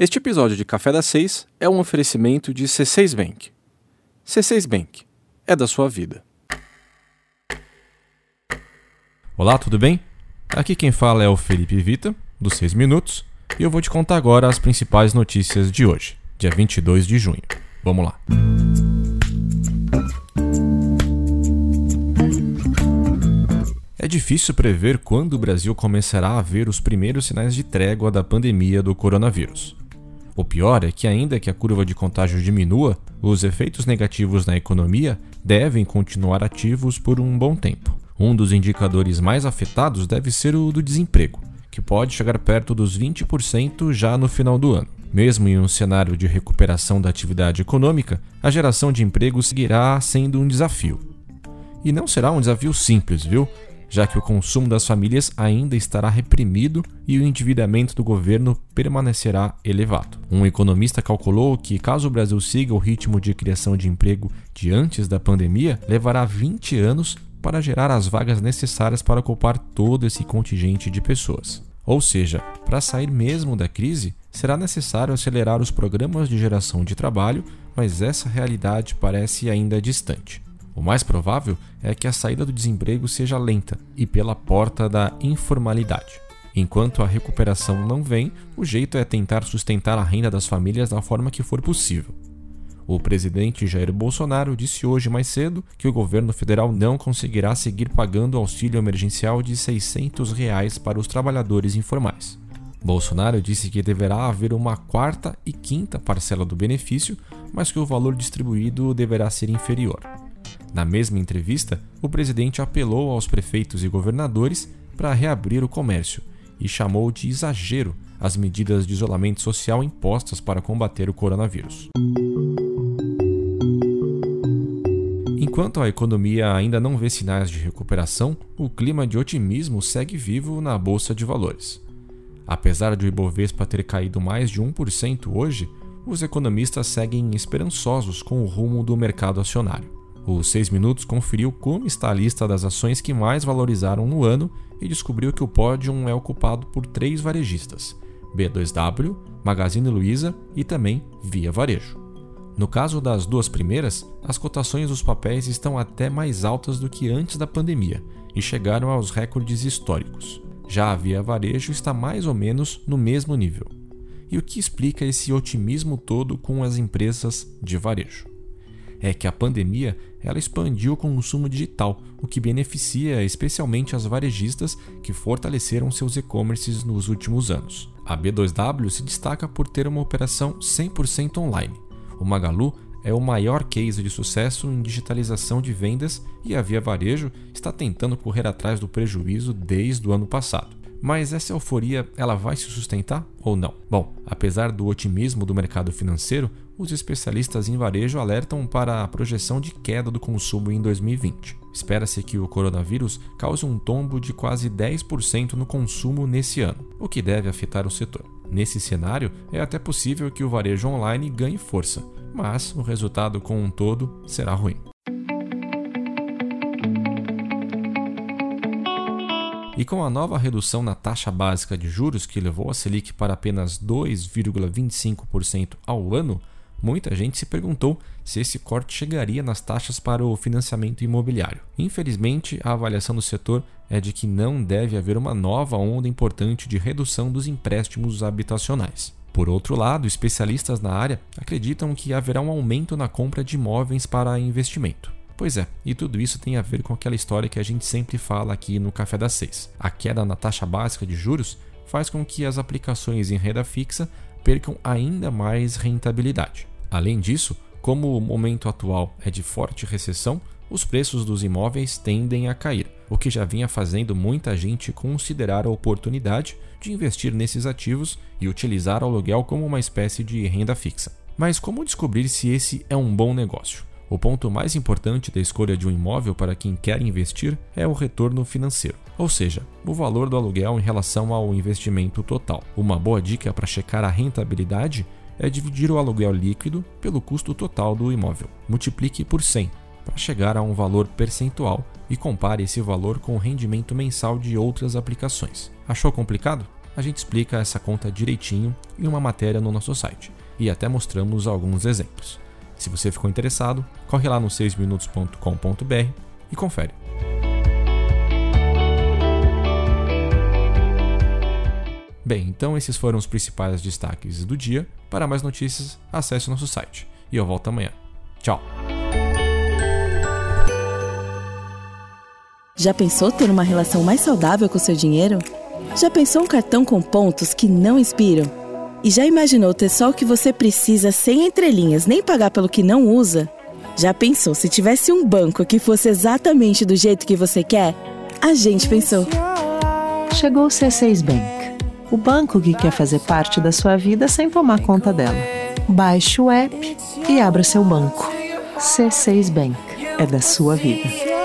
Este episódio de Café das Seis é um oferecimento de C6 Bank. C6 Bank é da sua vida. Olá, tudo bem? Aqui quem fala é o Felipe Vita, dos 6 Minutos, e eu vou te contar agora as principais notícias de hoje, dia 22 de junho. Vamos lá. É difícil prever quando o Brasil começará a ver os primeiros sinais de trégua da pandemia do coronavírus. O pior é que, ainda que a curva de contágio diminua, os efeitos negativos na economia devem continuar ativos por um bom tempo. Um dos indicadores mais afetados deve ser o do desemprego, que pode chegar perto dos 20% já no final do ano. Mesmo em um cenário de recuperação da atividade econômica, a geração de emprego seguirá sendo um desafio. E não será um desafio simples, viu? Já que o consumo das famílias ainda estará reprimido e o endividamento do governo permanecerá elevado. Um economista calculou que, caso o Brasil siga o ritmo de criação de emprego de antes da pandemia, levará 20 anos para gerar as vagas necessárias para ocupar todo esse contingente de pessoas. Ou seja, para sair mesmo da crise, será necessário acelerar os programas de geração de trabalho, mas essa realidade parece ainda distante. O mais provável é que a saída do desemprego seja lenta e pela porta da informalidade. Enquanto a recuperação não vem, o jeito é tentar sustentar a renda das famílias da forma que for possível. O presidente Jair Bolsonaro disse hoje mais cedo que o governo federal não conseguirá seguir pagando o auxílio emergencial de 600 reais para os trabalhadores informais. Bolsonaro disse que deverá haver uma quarta e quinta parcela do benefício, mas que o valor distribuído deverá ser inferior. Na mesma entrevista, o presidente apelou aos prefeitos e governadores para reabrir o comércio e chamou de exagero as medidas de isolamento social impostas para combater o coronavírus. Enquanto a economia ainda não vê sinais de recuperação, o clima de otimismo segue vivo na bolsa de valores. Apesar de o Ibovespa ter caído mais de 1% hoje, os economistas seguem esperançosos com o rumo do mercado acionário. Os 6 Minutos conferiu como está a lista das ações que mais valorizaram no ano e descobriu que o pódio é ocupado por três varejistas: B2W, Magazine Luiza e também Via Varejo. No caso das duas primeiras, as cotações dos papéis estão até mais altas do que antes da pandemia e chegaram aos recordes históricos. Já a Via Varejo está mais ou menos no mesmo nível. E o que explica esse otimismo todo com as empresas de varejo? É que a pandemia ela expandiu o consumo digital, o que beneficia especialmente as varejistas que fortaleceram seus e-commerces nos últimos anos. A B2W se destaca por ter uma operação 100% online. O Magalu é o maior case de sucesso em digitalização de vendas e a Via Varejo está tentando correr atrás do prejuízo desde o ano passado. Mas essa euforia ela vai se sustentar ou não? Bom, apesar do otimismo do mercado financeiro, os especialistas em varejo alertam para a projeção de queda do consumo em 2020. Espera-se que o coronavírus cause um tombo de quase 10% no consumo nesse ano, o que deve afetar o setor. Nesse cenário, é até possível que o varejo online ganhe força, mas o resultado com um todo será ruim. E com a nova redução na taxa básica de juros, que levou a Selic para apenas 2,25% ao ano, muita gente se perguntou se esse corte chegaria nas taxas para o financiamento imobiliário. Infelizmente, a avaliação do setor é de que não deve haver uma nova onda importante de redução dos empréstimos habitacionais. Por outro lado, especialistas na área acreditam que haverá um aumento na compra de imóveis para investimento. Pois é, e tudo isso tem a ver com aquela história que a gente sempre fala aqui no Café das Seis. A queda na taxa básica de juros faz com que as aplicações em renda fixa percam ainda mais rentabilidade. Além disso, como o momento atual é de forte recessão, os preços dos imóveis tendem a cair, o que já vinha fazendo muita gente considerar a oportunidade de investir nesses ativos e utilizar o aluguel como uma espécie de renda fixa. Mas como descobrir se esse é um bom negócio? O ponto mais importante da escolha de um imóvel para quem quer investir é o retorno financeiro, ou seja, o valor do aluguel em relação ao investimento total. Uma boa dica para checar a rentabilidade é dividir o aluguel líquido pelo custo total do imóvel. Multiplique por 100 para chegar a um valor percentual e compare esse valor com o rendimento mensal de outras aplicações. Achou complicado? a gente explica essa conta direitinho em uma matéria no nosso site e até mostramos alguns exemplos. Se você ficou interessado, corre lá no 6minutos.com.br e confere. Bem, então esses foram os principais destaques do dia. Para mais notícias, acesse o nosso site. E eu volto amanhã. Tchau! Já pensou ter uma relação mais saudável com seu dinheiro? Já pensou um cartão com pontos que não inspiram? E já imaginou ter só o que você precisa sem entrelinhas, nem pagar pelo que não usa? Já pensou se tivesse um banco que fosse exatamente do jeito que você quer? A gente pensou. Chegou o C6 Bank, o banco que quer fazer parte da sua vida sem tomar conta dela. Baixe o app e abra seu banco. C6 Bank é da sua vida.